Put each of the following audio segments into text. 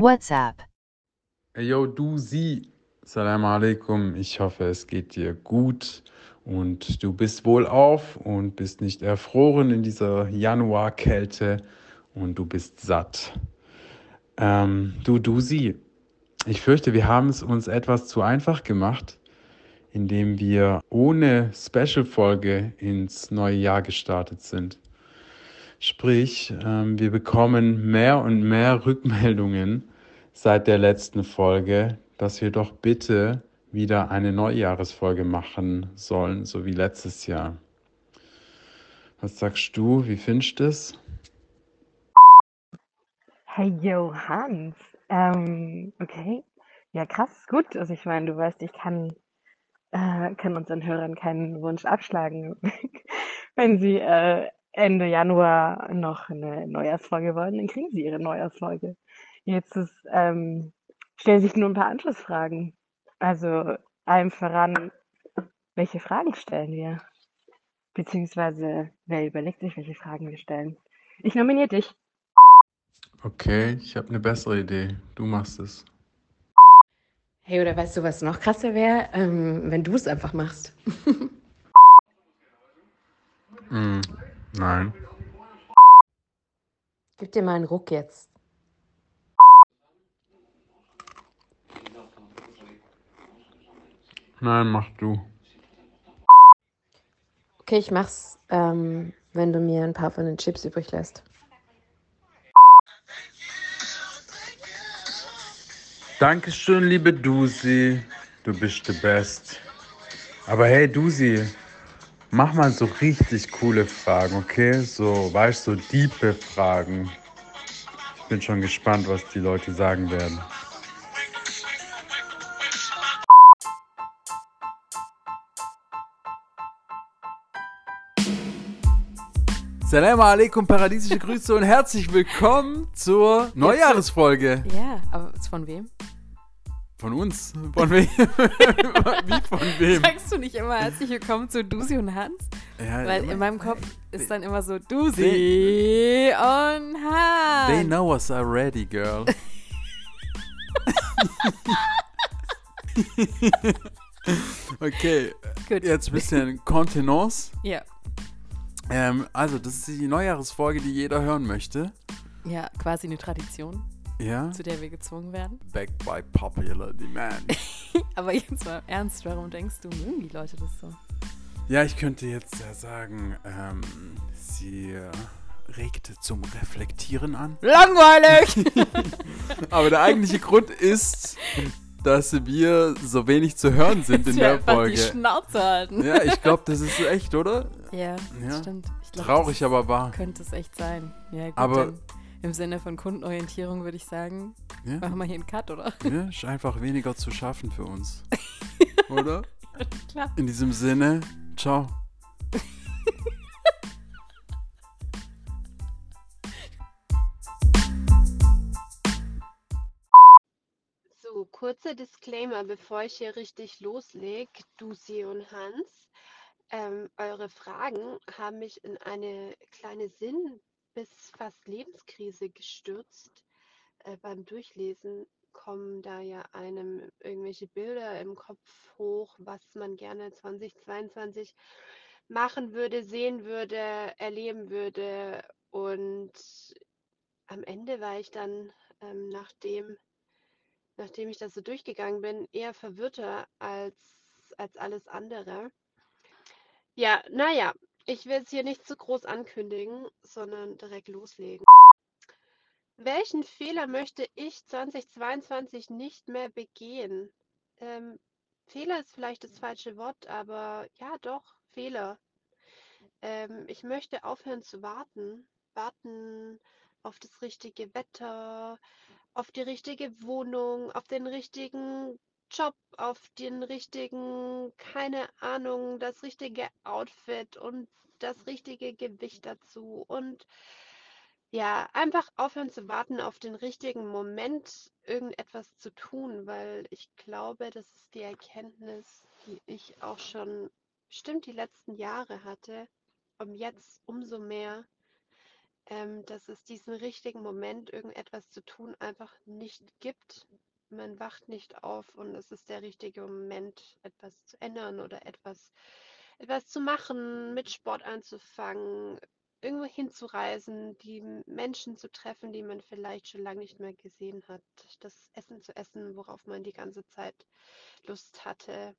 WhatsApp. Yo, du sie. Salam alaikum. Ich hoffe, es geht dir gut und du bist wohlauf und bist nicht erfroren in dieser Januarkälte und du bist satt. Ähm, du, du sie. Ich fürchte, wir haben es uns etwas zu einfach gemacht, indem wir ohne Special-Folge ins neue Jahr gestartet sind. Sprich, ähm, wir bekommen mehr und mehr Rückmeldungen seit der letzten Folge, dass wir doch bitte wieder eine Neujahresfolge machen sollen, so wie letztes Jahr. Was sagst du? Wie findest du es? Hey, yo, Hans. Ähm, okay. Ja, krass, gut. Also ich meine, du weißt, ich kann, äh, kann unseren Hörern keinen Wunsch abschlagen, wenn sie äh, Ende Januar noch eine Neujahrsfolge wollen, dann kriegen sie ihre Neujahrsfolge. Jetzt ist, ähm, stellen sich nur ein paar Anschlussfragen. Also allem voran, welche Fragen stellen wir? Beziehungsweise, wer überlegt sich, welche Fragen wir stellen? Ich nominiere dich. Okay, ich habe eine bessere Idee. Du machst es. Hey, oder weißt du, was noch krasser wäre? Ähm, wenn du es einfach machst. Hm, nein. Gib dir mal einen Ruck jetzt. Nein, mach du. Okay, ich mach's, ähm, wenn du mir ein paar von den Chips übrig lässt. Dankeschön, liebe Dusi. Du bist the best. Aber hey, Dusi, mach mal so richtig coole Fragen, okay? So, weißt du, so diepe Fragen. Ich bin schon gespannt, was die Leute sagen werden. Salam alaikum, paradiesische Grüße und herzlich willkommen zur Neujahresfolge. Ja, aber von wem? Von uns? Von wem? Wie von wem? Sagst du nicht immer herzlich willkommen zu Dusi und Hans? Ja, Weil immer- in meinem Kopf ist dann immer so Dusi und They Hans. know us already, girl. okay, Gut. jetzt ein bisschen Kontenance. Ja. Ähm, also, das ist die Neujahresfolge, die jeder hören möchte. ja, quasi eine Tradition, Ja. zu der wir gezwungen werden. Backed by popular demand. Aber jetzt mal im ernst, warum denkst du, mögen die Leute das so? Ja, ich könnte jetzt ja sagen, ähm, sie regte zum Reflektieren an. Langweilig! Aber der eigentliche Grund ist, dass wir so wenig zu hören sind in der Folge. die Schnauze halten. Ja, ich glaube, das ist echt, oder? Ja, Ja. stimmt. Ich glaub, Traurig, aber wahr. Könnte es echt sein. Ja, gut, Aber- dann im Sinne von Kundenorientierung würde ich sagen, Ja, machen wir hier einen Cut, oder? ja, ist einfach weniger zu schaffen für uns. Oder? Klar. In diesem Sinne, ciao. So, kurzer Disclaimer, bevor ich hier richtig loslege, Dusi und Hans. Ähm, eure Fragen haben mich in eine kleine Sinn- bis fast Lebenskrise gestürzt. Äh, beim Durchlesen kommen da ja einem irgendwelche Bilder im Kopf hoch, was man gerne 2022 machen würde, sehen würde, erleben würde. Und am Ende war ich dann, ähm, nachdem nachdem ich das so durchgegangen bin, eher verwirrter als, als alles andere. Ja, naja, ich will es hier nicht zu groß ankündigen, sondern direkt loslegen. Welchen Fehler möchte ich 2022 nicht mehr begehen? Ähm, Fehler ist vielleicht das falsche Wort, aber ja, doch, Fehler. Ähm, ich möchte aufhören zu warten. Warten auf das richtige Wetter, auf die richtige Wohnung, auf den richtigen Job, auf den richtigen, keine Ahnung, das richtige Outfit und das richtige Gewicht dazu. Und ja, einfach aufhören zu warten auf den richtigen Moment, irgendetwas zu tun, weil ich glaube, das ist die Erkenntnis, die ich auch schon bestimmt die letzten Jahre hatte, und jetzt umso mehr ähm, dass es diesen richtigen Moment, irgendetwas zu tun, einfach nicht gibt. Man wacht nicht auf und es ist der richtige Moment, etwas zu ändern oder etwas, etwas zu machen, mit Sport anzufangen, irgendwo hinzureisen, die Menschen zu treffen, die man vielleicht schon lange nicht mehr gesehen hat, das Essen zu essen, worauf man die ganze Zeit Lust hatte.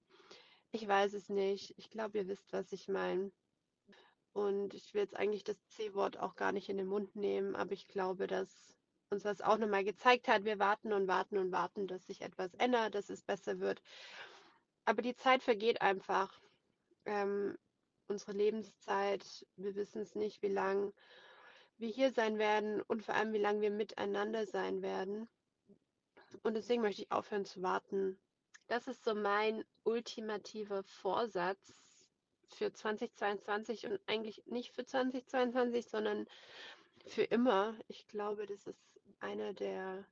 Ich weiß es nicht. Ich glaube, ihr wisst, was ich meine. Und ich will jetzt eigentlich das C-Wort auch gar nicht in den Mund nehmen, aber ich glaube, dass uns das auch nochmal gezeigt hat. Wir warten und warten und warten, dass sich etwas ändert, dass es besser wird. Aber die Zeit vergeht einfach. Ähm, unsere Lebenszeit, wir wissen es nicht, wie lange wir hier sein werden und vor allem, wie lange wir miteinander sein werden. Und deswegen möchte ich aufhören zu warten. Das ist so mein ultimativer Vorsatz für 2022 und eigentlich nicht für 2022, sondern für immer. Ich glaube, das ist einer der,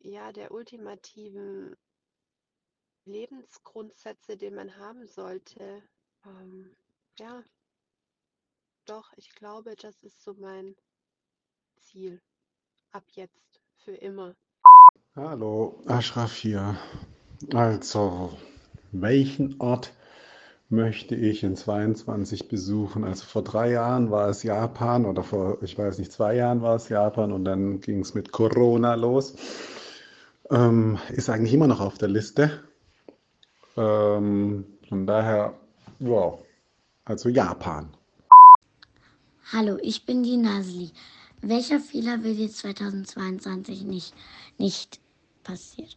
ja, der ultimativen Lebensgrundsätze, den man haben sollte. Ähm, ja, doch, ich glaube, das ist so mein Ziel. Ab jetzt, für immer. Hallo, Ashraf hier. Also, welchen Ort möchte ich in 22 besuchen? Also vor drei Jahren war es Japan oder vor, ich weiß nicht, zwei Jahren war es Japan und dann ging es mit Corona los. Ähm, ist eigentlich immer noch auf der Liste. Ähm, von daher, wow, also Japan. Hallo, ich bin die Nasli. Welcher Fehler will dir 2022 nicht, nicht passiert?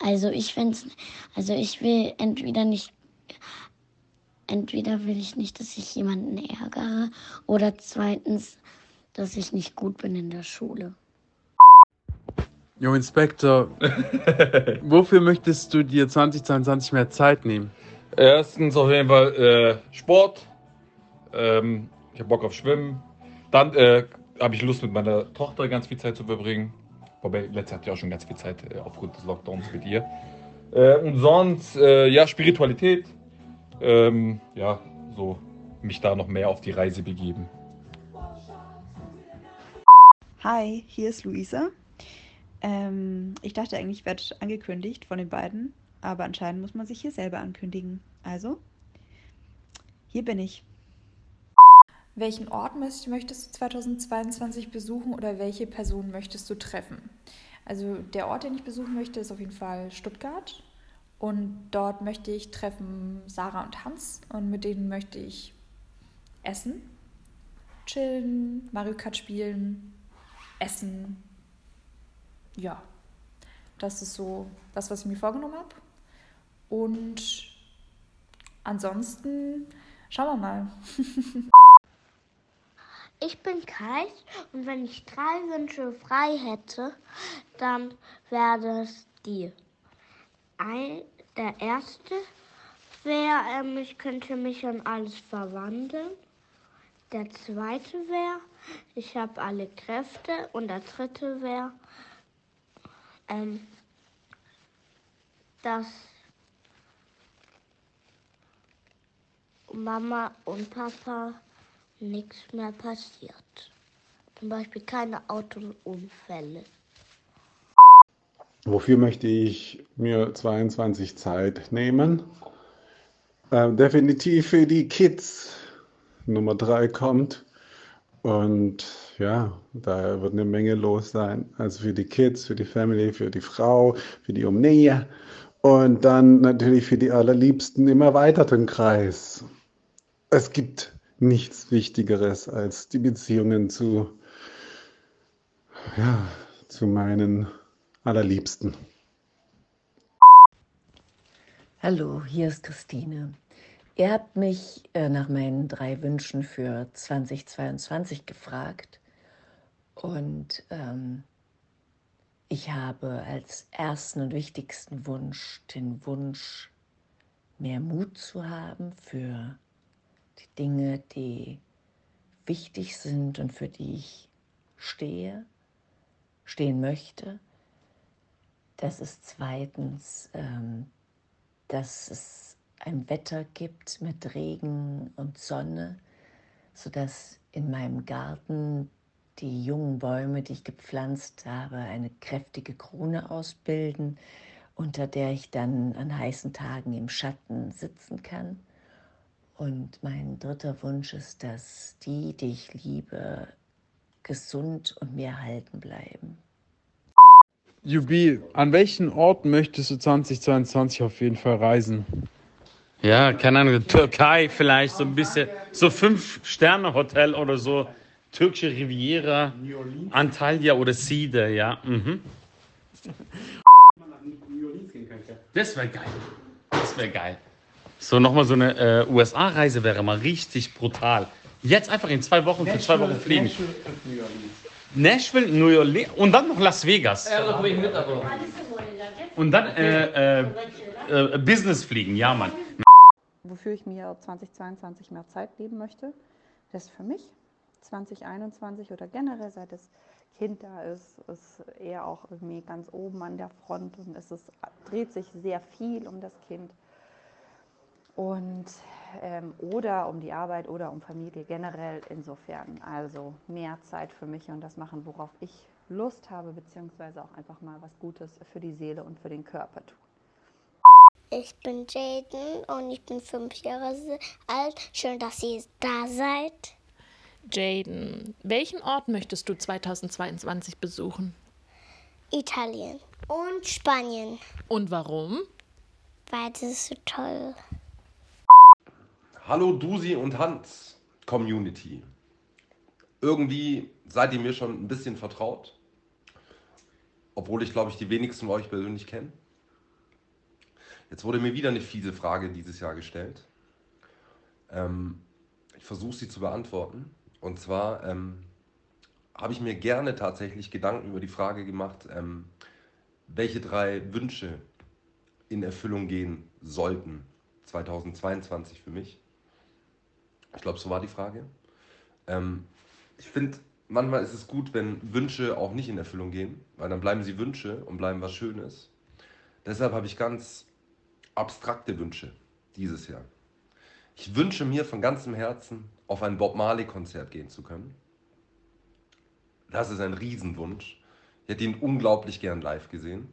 Also ich also ich will entweder nicht, entweder will ich nicht, dass ich jemanden ärgere oder zweitens, dass ich nicht gut bin in der Schule. Jo, Inspektor, wofür möchtest du dir 2022 mehr Zeit nehmen? Erstens auf jeden Fall äh, Sport. Ähm, ich habe Bock auf Schwimmen. Dann äh, habe ich Lust, mit meiner Tochter ganz viel Zeit zu verbringen. Wobei, letztes hatte ich auch schon ganz viel Zeit äh, aufgrund des Lockdowns mit ihr. Äh, und sonst, äh, ja, Spiritualität. Ähm, ja, so mich da noch mehr auf die Reise begeben. Hi, hier ist Luisa. Ähm, ich dachte eigentlich, ich werde angekündigt von den beiden, aber anscheinend muss man sich hier selber ankündigen. Also, hier bin ich. Welchen Ort möchtest du 2022 besuchen oder welche Person möchtest du treffen? Also der Ort, den ich besuchen möchte, ist auf jeden Fall Stuttgart. Und dort möchte ich treffen Sarah und Hans und mit denen möchte ich essen, chillen, Mario Kart spielen, essen. Ja, das ist so das, was ich mir vorgenommen habe. Und ansonsten schauen wir mal. Ich bin Kai und wenn ich drei Wünsche frei hätte, dann wäre es die. Ein, der erste wäre, ähm, ich könnte mich in alles verwandeln. Der zweite wäre, ich habe alle Kräfte. Und der dritte wäre, ähm, dass Mama und Papa nichts mehr passiert. Zum Beispiel keine Autounfälle. Wofür möchte ich mir 22 Zeit nehmen? Äh, definitiv für die Kids. Nummer drei kommt. Und ja, da wird eine Menge los sein. Also für die Kids, für die Family, für die Frau, für die Umnähe. Und dann natürlich für die Allerliebsten im erweiterten Kreis. Es gibt nichts Wichtigeres als die Beziehungen zu, ja, zu meinen Allerliebsten. Hallo, hier ist Christine. Ihr habt mich äh, nach meinen drei Wünschen für 2022 gefragt und ähm, ich habe als ersten und wichtigsten Wunsch den Wunsch, mehr Mut zu haben für die Dinge, die wichtig sind und für die ich stehe, stehen möchte. Das ist zweitens, ähm, dass es ein Wetter gibt mit Regen und Sonne, sodass in meinem Garten die jungen Bäume, die ich gepflanzt habe, eine kräftige Krone ausbilden, unter der ich dann an heißen Tagen im Schatten sitzen kann. Und mein dritter Wunsch ist, dass die, die ich liebe, gesund und mir erhalten bleiben. Jubi, an welchen Ort möchtest du 2022 auf jeden Fall reisen? Ja, keine Ahnung, Türkei vielleicht, so ein bisschen, so Fünf-Sterne-Hotel oder so, türkische Riviera, Antalya oder Side, ja. Mhm. Das wäre geil. Das wäre geil. So nochmal so eine äh, USA-Reise wäre mal richtig brutal. Jetzt einfach in zwei Wochen für zwei Wochen fliegen. Nashville, New Orleans und dann noch Las Vegas. Und dann äh, äh, äh, Business fliegen, ja Mann. wofür ich mir 2022 mehr Zeit geben möchte. Das ist für mich 2021 oder generell seit das Kind da ist, ist er auch irgendwie ganz oben an der Front und es ist, dreht sich sehr viel um das Kind. Und ähm, oder um die Arbeit oder um Familie generell insofern. Also mehr Zeit für mich und das machen, worauf ich Lust habe, beziehungsweise auch einfach mal was Gutes für die Seele und für den Körper tun. Ich bin Jaden und ich bin fünf Jahre alt. Schön, dass ihr da seid. Jaden, welchen Ort möchtest du 2022 besuchen? Italien und Spanien, Und warum? weil das ist so toll. Hallo Dusi und Hans Community. Irgendwie seid ihr mir schon ein bisschen vertraut, obwohl ich glaube ich die wenigsten von euch persönlich kenne. Jetzt wurde mir wieder eine fiese Frage dieses Jahr gestellt. Ähm, ich versuche sie zu beantworten. Und zwar ähm, habe ich mir gerne tatsächlich Gedanken über die Frage gemacht, ähm, welche drei Wünsche in Erfüllung gehen sollten 2022 für mich. Ich glaube, so war die Frage. Ähm, ich finde, manchmal ist es gut, wenn Wünsche auch nicht in Erfüllung gehen, weil dann bleiben sie Wünsche und bleiben was Schönes. Deshalb habe ich ganz abstrakte Wünsche dieses Jahr. Ich wünsche mir von ganzem Herzen, auf ein Bob Marley-Konzert gehen zu können. Das ist ein Riesenwunsch. Ich hätte ihn unglaublich gern live gesehen.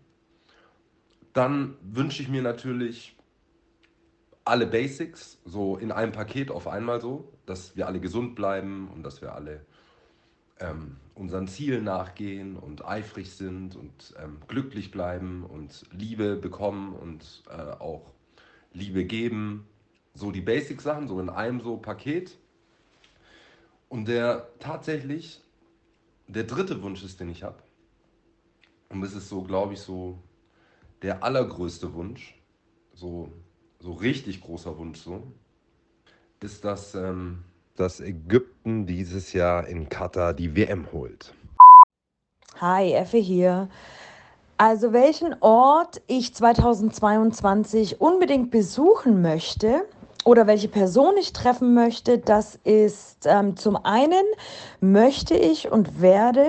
Dann wünsche ich mir natürlich alle Basics, so in einem Paket auf einmal so, dass wir alle gesund bleiben und dass wir alle ähm, unseren Zielen nachgehen und eifrig sind und ähm, glücklich bleiben und Liebe bekommen und äh, auch Liebe geben. So die Basic-Sachen, so in einem so Paket. Und der tatsächlich, der dritte Wunsch ist, den ich habe, und das ist so, glaube ich, so der allergrößte Wunsch, so, so richtig großer Wunsch so, ist, dass, ähm, dass Ägypten dieses Jahr in Katar die WM holt. Hi, Effe hier. Also welchen Ort ich 2022 unbedingt besuchen möchte oder welche Person ich treffen möchte, das ist ähm, zum einen möchte ich und werde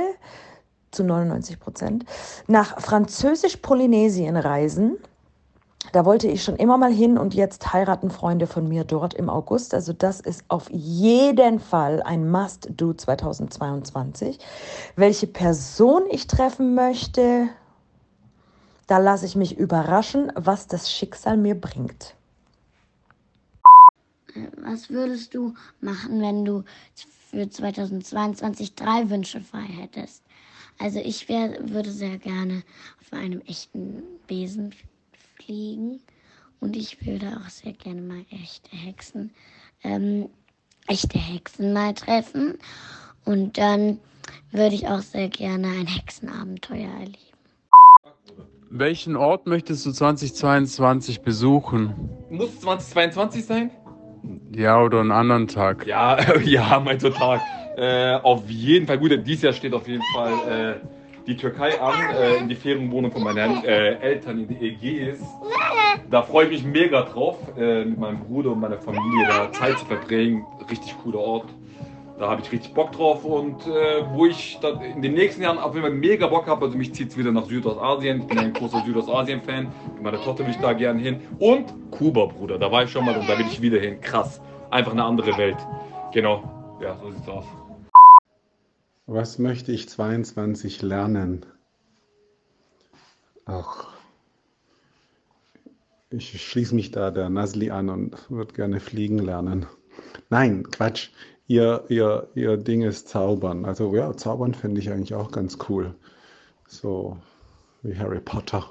zu 99 Prozent nach Französisch-Polynesien reisen. Da wollte ich schon immer mal hin und jetzt heiraten Freunde von mir dort im August. Also das ist auf jeden Fall ein Must-Do 2022. Welche Person ich treffen möchte, da lasse ich mich überraschen, was das Schicksal mir bringt. Was würdest du machen, wenn du für 2022 drei Wünsche frei hättest? Also ich wär, würde sehr gerne auf einem echten Besen fliegen und ich würde auch sehr gerne mal echte Hexen, ähm, echte Hexen mal treffen und dann würde ich auch sehr gerne ein Hexenabenteuer erleben. Welchen Ort möchtest du 2022 besuchen? Muss es 2022 sein? Ja, oder einen anderen Tag. Ja, ja, mein Tag. Äh, auf jeden Fall, gut, dieses Jahr steht auf jeden Fall äh, die Türkei an, äh, in die Ferienwohnung von meinen äh, Eltern in die Ägäis. Da freue ich mich mega drauf, äh, mit meinem Bruder und meiner Familie da Zeit zu verbringen. Richtig cooler Ort. Da habe ich richtig Bock drauf und äh, wo ich dann in den nächsten Jahren auf jeden Fall mega Bock habe, also mich zieht es wieder nach Südostasien. Ich bin ein großer Südostasien-Fan. Mit meiner Tochter will ich da gern hin. Und Kuba, Bruder, da war ich schon mal und da will ich wieder hin. Krass. Einfach eine andere Welt. Genau. Ja, so sieht's aus. Was möchte ich 22 lernen? Ach, ich schließe mich da der Nasli an und würde gerne fliegen lernen. Nein, Quatsch. Ihr, ihr, ihr Ding ist Zaubern. Also ja, Zaubern finde ich eigentlich auch ganz cool. So wie Harry Potter.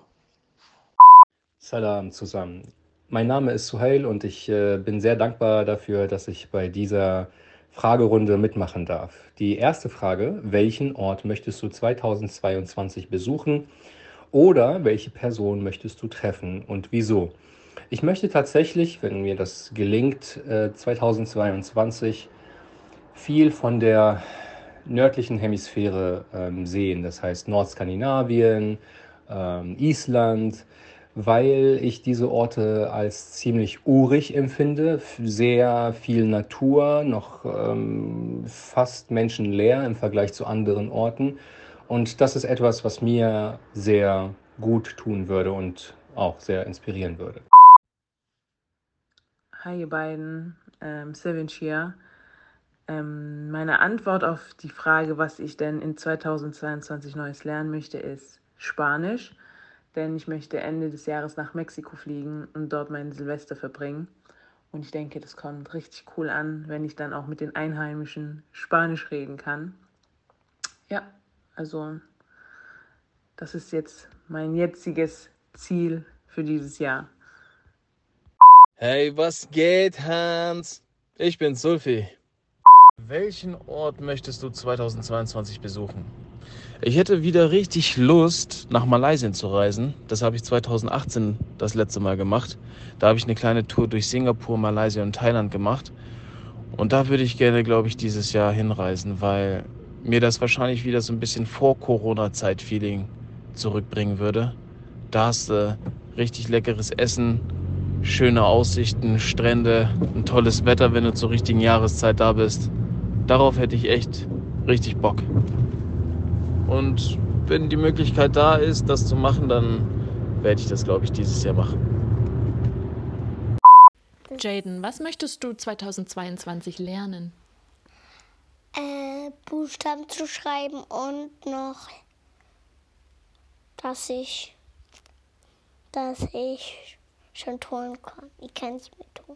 Salam zusammen. Mein Name ist Suhail und ich äh, bin sehr dankbar dafür, dass ich bei dieser Fragerunde mitmachen darf. Die erste Frage, welchen Ort möchtest du 2022 besuchen oder welche Person möchtest du treffen und wieso? Ich möchte tatsächlich, wenn mir das gelingt, äh, 2022 viel von der nördlichen Hemisphäre ähm, sehen, das heißt Nordskandinavien, ähm, Island, weil ich diese Orte als ziemlich urig empfinde, sehr viel Natur, noch ähm, fast menschenleer im Vergleich zu anderen Orten. Und das ist etwas, was mir sehr gut tun würde und auch sehr inspirieren würde. Hi ihr beiden, ähm, Sevin hier. Ähm, meine Antwort auf die Frage, was ich denn in 2022 Neues lernen möchte, ist Spanisch denn ich möchte Ende des Jahres nach Mexiko fliegen und dort meinen Silvester verbringen. Und ich denke, das kommt richtig cool an, wenn ich dann auch mit den Einheimischen Spanisch reden kann. Ja, also das ist jetzt mein jetziges Ziel für dieses Jahr. Hey, was geht, Hans? Ich bin Sulfi. Welchen Ort möchtest du 2022 besuchen? Ich hätte wieder richtig Lust, nach Malaysia zu reisen. Das habe ich 2018 das letzte Mal gemacht. Da habe ich eine kleine Tour durch Singapur, Malaysia und Thailand gemacht. Und da würde ich gerne, glaube ich, dieses Jahr hinreisen, weil mir das wahrscheinlich wieder so ein bisschen vor Corona-Zeit-Feeling zurückbringen würde. Da hast du richtig leckeres Essen, schöne Aussichten, Strände, ein tolles Wetter, wenn du zur richtigen Jahreszeit da bist. Darauf hätte ich echt richtig Bock. Und wenn die Möglichkeit da ist, das zu machen, dann werde ich das, glaube ich, dieses Jahr machen. Jaden, was möchtest du 2022 lernen? Äh, Buchstaben zu schreiben und noch, dass ich, dass ich schon tun kann. Ich kann es mir tun.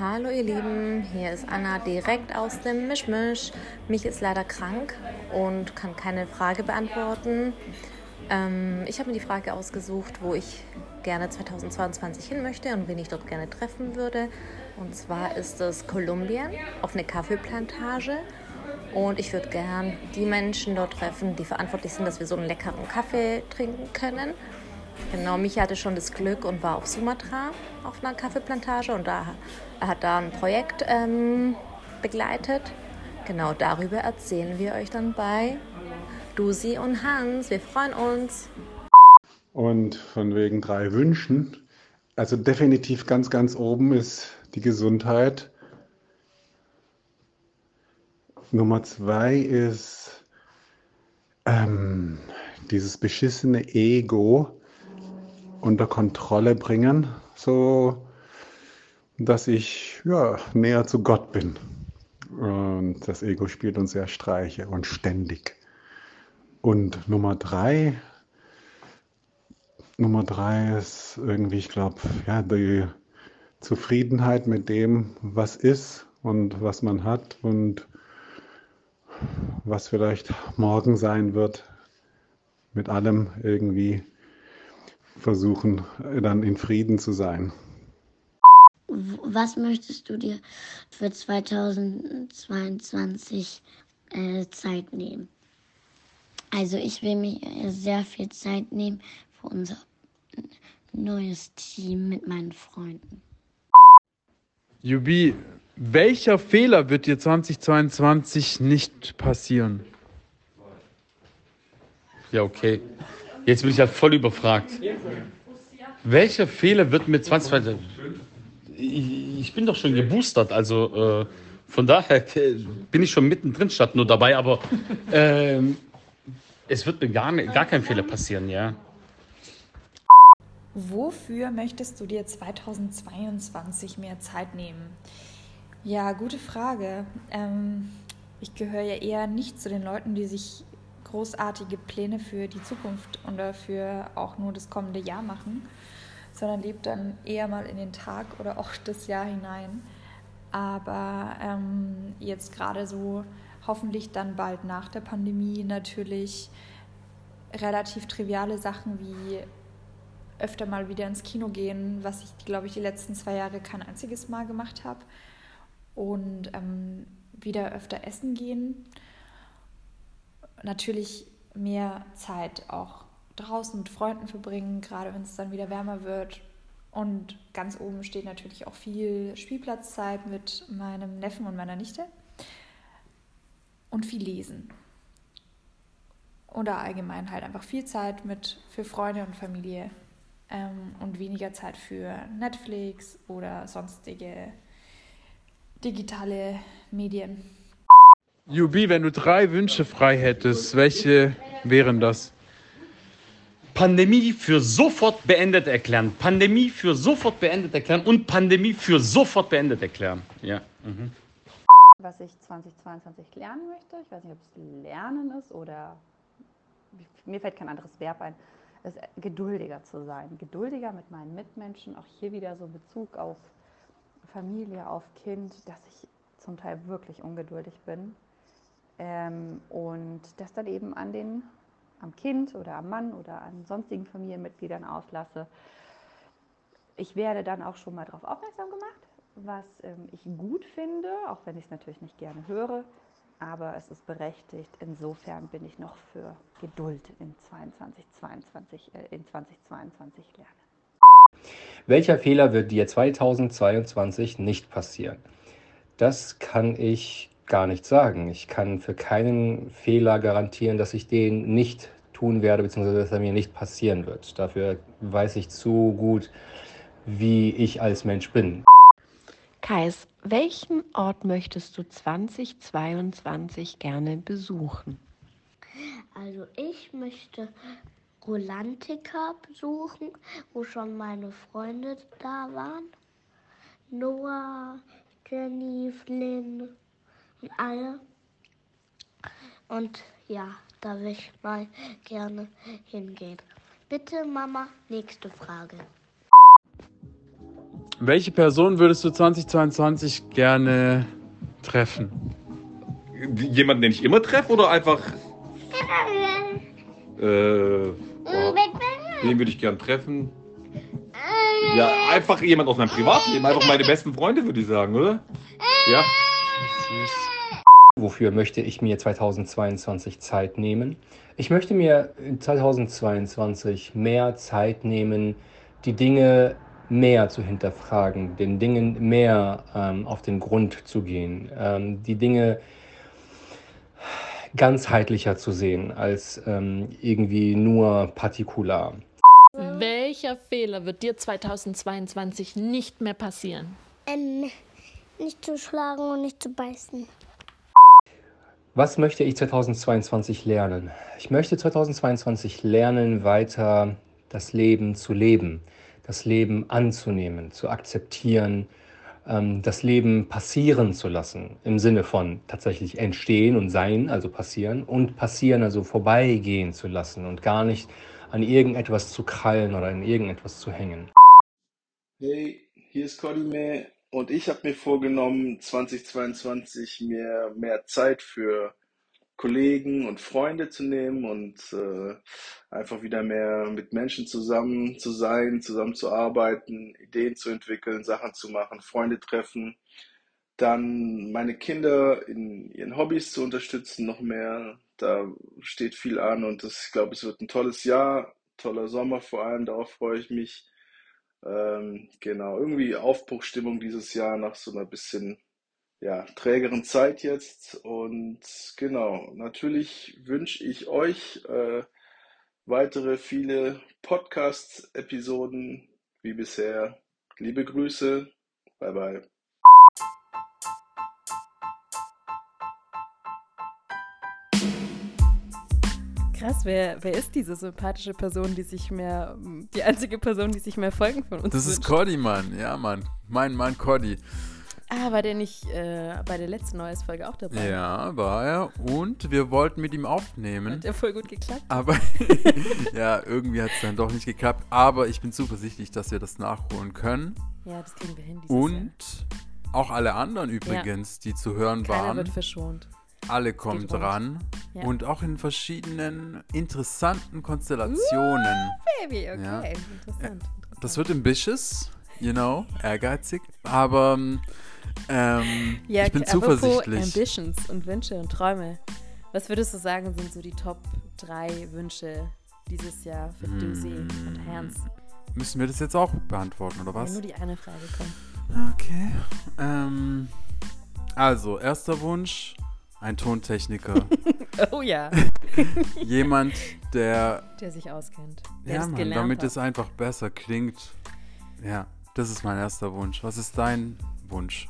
Hallo ihr Lieben, hier ist Anna direkt aus dem Mischmisch. Mich ist leider krank und kann keine Frage beantworten. Ähm, ich habe mir die Frage ausgesucht, wo ich gerne 2022 hin möchte und wen ich dort gerne treffen würde. Und zwar ist es Kolumbien auf eine Kaffeeplantage. Und ich würde gern die Menschen dort treffen, die verantwortlich sind, dass wir so einen leckeren Kaffee trinken können. Genau, Micha hatte schon das Glück und war auf Sumatra auf einer Kaffeeplantage und da, er hat da ein Projekt ähm, begleitet. Genau darüber erzählen wir euch dann bei Dusi und Hans. Wir freuen uns. Und von wegen drei Wünschen. Also definitiv ganz, ganz oben ist die Gesundheit. Nummer zwei ist ähm, dieses beschissene Ego unter Kontrolle bringen, so dass ich ja, näher zu Gott bin. Und das Ego spielt uns sehr Streiche und ständig. Und Nummer drei, Nummer drei ist irgendwie, ich glaube, ja, die Zufriedenheit mit dem, was ist und was man hat und was vielleicht morgen sein wird, mit allem irgendwie versuchen, dann in Frieden zu sein. Was möchtest du dir für 2022 äh, Zeit nehmen? Also ich will mir sehr viel Zeit nehmen für unser neues Team mit meinen Freunden. Jubi, welcher Fehler wird dir 2022 nicht passieren? Ja, okay. Jetzt bin ich halt voll überfragt. Welcher Fehler wird mir 2022... Ich bin doch schon geboostert, also äh, von daher bin ich schon mittendrin statt nur dabei, aber äh, es wird mir gar, gar kein Fehler passieren, ja. Wofür möchtest du dir 2022 mehr Zeit nehmen? Ja, gute Frage. Ähm, ich gehöre ja eher nicht zu den Leuten, die sich großartige Pläne für die Zukunft oder für auch nur das kommende Jahr machen, sondern lebe dann eher mal in den Tag oder auch das Jahr hinein. Aber ähm, jetzt gerade so hoffentlich dann bald nach der Pandemie natürlich relativ triviale Sachen wie öfter mal wieder ins Kino gehen, was ich, glaube ich, die letzten zwei Jahre kein einziges Mal gemacht habe. Und ähm, wieder öfter essen gehen. Natürlich mehr Zeit auch draußen mit Freunden verbringen, gerade wenn es dann wieder wärmer wird. Und ganz oben steht natürlich auch viel Spielplatzzeit mit meinem Neffen und meiner Nichte. Und viel lesen. Oder allgemein halt einfach viel Zeit mit für Freunde und Familie ähm, und weniger Zeit für Netflix oder sonstige digitale Medien. Jubi, wenn du drei Wünsche frei hättest, welche wären das? Pandemie für sofort beendet erklären. Pandemie für sofort beendet erklären und Pandemie für sofort beendet erklären. Ja. Mhm. Was ich 2022 lernen möchte, ich weiß nicht, ob es Lernen ist oder mir fällt kein anderes Verb ein, ist geduldiger zu sein. Geduldiger mit meinen Mitmenschen, auch hier wieder so Bezug auf Familie, auf Kind, dass ich zum Teil wirklich ungeduldig bin ähm, und das dann eben an den, am Kind oder am Mann oder an sonstigen Familienmitgliedern auslasse. Ich werde dann auch schon mal darauf aufmerksam gemacht, was ähm, ich gut finde, auch wenn ich es natürlich nicht gerne höre, aber es ist berechtigt. Insofern bin ich noch für Geduld in 2022, äh, in 2022 lernen. Welcher Fehler wird dir 2022 nicht passieren? Das kann ich gar nicht sagen. Ich kann für keinen Fehler garantieren, dass ich den nicht tun werde, beziehungsweise dass er mir nicht passieren wird. Dafür weiß ich zu gut, wie ich als Mensch bin. Kais, welchen Ort möchtest du 2022 gerne besuchen? Also ich möchte Rolantica besuchen, wo schon meine Freunde da waren. Noah, Jenny, Flynn alle. Und ja, da will ich mal gerne hingehen. Bitte, Mama, nächste Frage. Welche Person würdest du 2022 gerne treffen? Jemanden, den ich immer treffe oder einfach. Äh, oh, wen würde ich gern treffen? Ja, einfach jemand aus meinem Privatleben. Einfach meine besten Freunde, würde ich sagen, oder? Ja. Wofür möchte ich mir 2022 Zeit nehmen? Ich möchte mir 2022 mehr Zeit nehmen, die Dinge mehr zu hinterfragen, den Dingen mehr ähm, auf den Grund zu gehen, ähm, die Dinge ganzheitlicher zu sehen als ähm, irgendwie nur partikular. Welcher Fehler wird dir 2022 nicht mehr passieren? Ähm, nicht zu schlagen und nicht zu beißen. Was möchte ich 2022 lernen? Ich möchte 2022 lernen, weiter das Leben zu leben, das Leben anzunehmen, zu akzeptieren, ähm, das Leben passieren zu lassen, im Sinne von tatsächlich entstehen und sein, also passieren, und passieren, also vorbeigehen zu lassen und gar nicht an irgendetwas zu krallen oder in irgendetwas zu hängen. Hey, hier ist Codime und ich habe mir vorgenommen, 2022 mir mehr Zeit für Kollegen und Freunde zu nehmen und äh, einfach wieder mehr mit Menschen zusammen zu sein, zusammen zu arbeiten, Ideen zu entwickeln, Sachen zu machen, Freunde treffen, dann meine Kinder in ihren Hobbys zu unterstützen noch mehr. Da steht viel an und das, ich glaube, es wird ein tolles Jahr, toller Sommer vor allem, darauf freue ich mich. Ähm, genau, irgendwie Aufbruchstimmung dieses Jahr nach so einer bisschen ja, trägeren Zeit jetzt. Und genau, natürlich wünsche ich euch äh, weitere viele Podcast-Episoden wie bisher. Liebe Grüße. Bye bye. Krass, wer, wer ist diese sympathische Person, die sich mehr, die einzige Person, die sich mehr Folgen von uns Das ist wünscht? Cody, Mann. Ja, Mann. Mein Mann Cody. Ah, war der nicht äh, bei der letzten Neues-Folge auch dabei? Ja, war er. Und wir wollten mit ihm aufnehmen. Hat ja voll gut geklappt. Aber ja, irgendwie hat es dann doch nicht geklappt. Aber ich bin zuversichtlich, dass wir das nachholen können. Ja, das kriegen wir hin Und auch alle anderen übrigens, die zu hören Keiner waren. wird verschont. Alle kommen dran. Ja. Und auch in verschiedenen interessanten Konstellationen. Baby, okay. Ja. Interessant. Das wird ambitious, you know, ehrgeizig. Aber ähm, Ja, ich bin zuversichtlich. Ambitions und Wünsche und Träume. Was würdest du sagen, sind so die Top 3 Wünsche dieses Jahr für Dusi und Hans? Müssen wir das jetzt auch beantworten, oder Ja, was? nur die eine Frage kommt. Okay. Ähm, also, erster Wunsch: ein Tontechniker. Oh ja. Jemand, der. Der sich auskennt. Der Ja, Mann, damit hat. es einfach besser klingt. Ja, das ist mein erster Wunsch. Was ist dein Wunsch?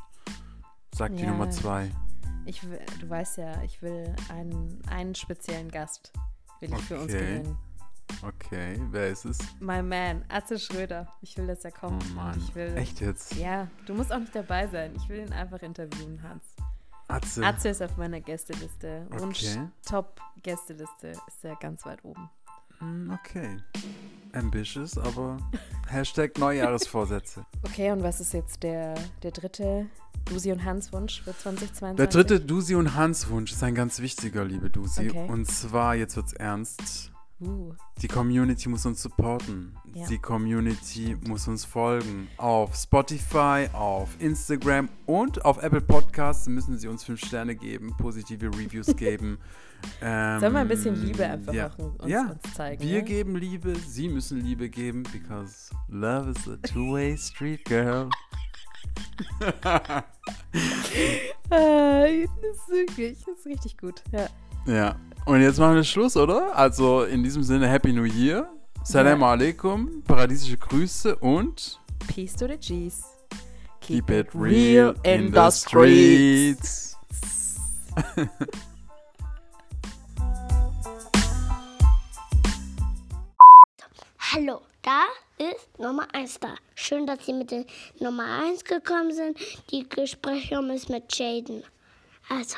Sag die Ja, Nummer zwei. Ich du weißt ja, ich will einen, einen speziellen Gast will ich für uns Okay. gewinnen. Okay, wer ist es? My man, Atze Schröder. Ich will, dass er kommt. Oh Mann, ich will, echt jetzt? Ja, du musst auch nicht dabei sein. Ich will ihn einfach interviewen, Hans. Atze. Atze ist auf meiner Gästeliste. Okay. Top Gästeliste ist er ganz weit oben. Hm, Okay. Ambitious, aber Hashtag Neujahresvorsätze. Okay, und was ist jetzt der, der dritte Dusi und Hans Wunsch für 2022? Der dritte Dusi und Hans Wunsch ist ein ganz wichtiger, liebe Dusi. Okay. Und zwar, jetzt wird's ernst. Uh. Die Community muss uns supporten. Ja. Die Community muss uns folgen. Auf Spotify, auf Instagram und auf Apple Podcasts müssen sie uns fünf Sterne geben, positive Reviews geben. Ähm, Sollen wir ein bisschen Liebe einfach ja. auch uns- ja. uns zeigen, Wir ja? geben Liebe, sie müssen Liebe geben, because love is a two-way street, girl. Ah, das ist wirklich, das ist richtig gut. Ja. Ja, und jetzt machen wir Schluss, oder? Also in diesem Sinne, Happy New Year. Salam alaikum, paradiesische Grüße und Peace to the G's. keep it real in the streets. Hallo, da ist Nummer 1 da. Schön, dass Sie mit der Nummer 1 gekommen sind. Die Gesprächsraum ist mit Jaden. Also,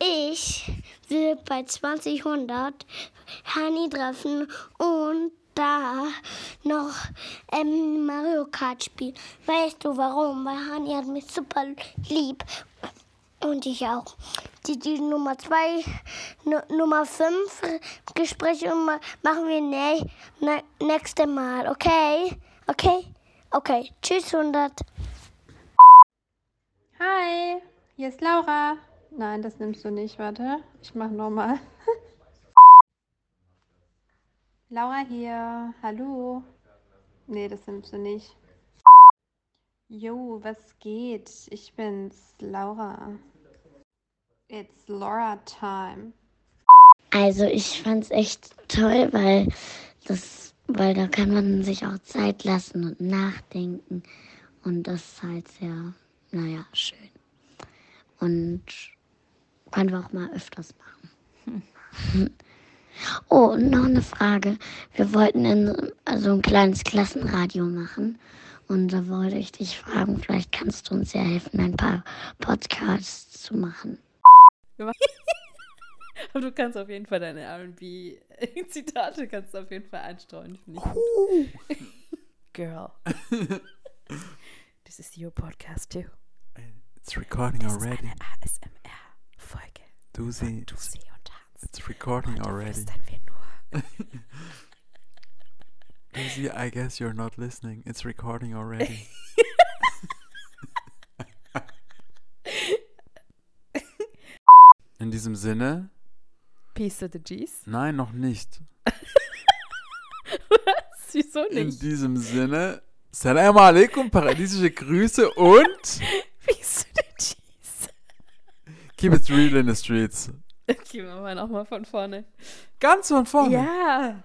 ich will bei 2000 Hani treffen und da noch ähm, Mario Kart spielen. Weißt du warum? Weil Hani hat mich super lieb. Und ich auch. Die, die Nummer 2, Nummer 5 Gespräche ma- machen wir ne, ne, nächste Mal, okay? Okay? Okay. Tschüss, 100. Hi, hier ist Laura. Nein, das nimmst du nicht. Warte, ich mach nochmal. Laura hier. Hallo. Nee, das nimmst du nicht. Jo, was geht? Ich bin's, Laura. It's Laura time. Also ich fand's echt toll, weil das, weil da kann man sich auch Zeit lassen und nachdenken. Und das ist halt sehr, naja, schön. Und können wir auch mal öfters machen. Oh, und noch eine Frage. Wir wollten in, also ein kleines Klassenradio machen. Und da wollte ich dich fragen, vielleicht kannst du uns ja helfen, ein paar Podcasts zu machen. Aber du kannst auf jeden Fall deine R&B-Zitate kannst du auf jeden Fall einstreuen. Finde ich gut. Girl. This is your podcast too. It's recording Das already. ist eine ASMR-Folge. Dusi, Dusi und Hans. it's recording Heute already. wir nur. Dusi, I guess you're not listening. It's recording already. In diesem Sinne, Peace to the G's. nein, noch nicht. Was? Wieso In nicht? diesem Sinne, Salam alaikum, paradiesische Grüße und Keep it real in the streets. Gehen wir mal nochmal von vorne. Ganz von vorne. Ja.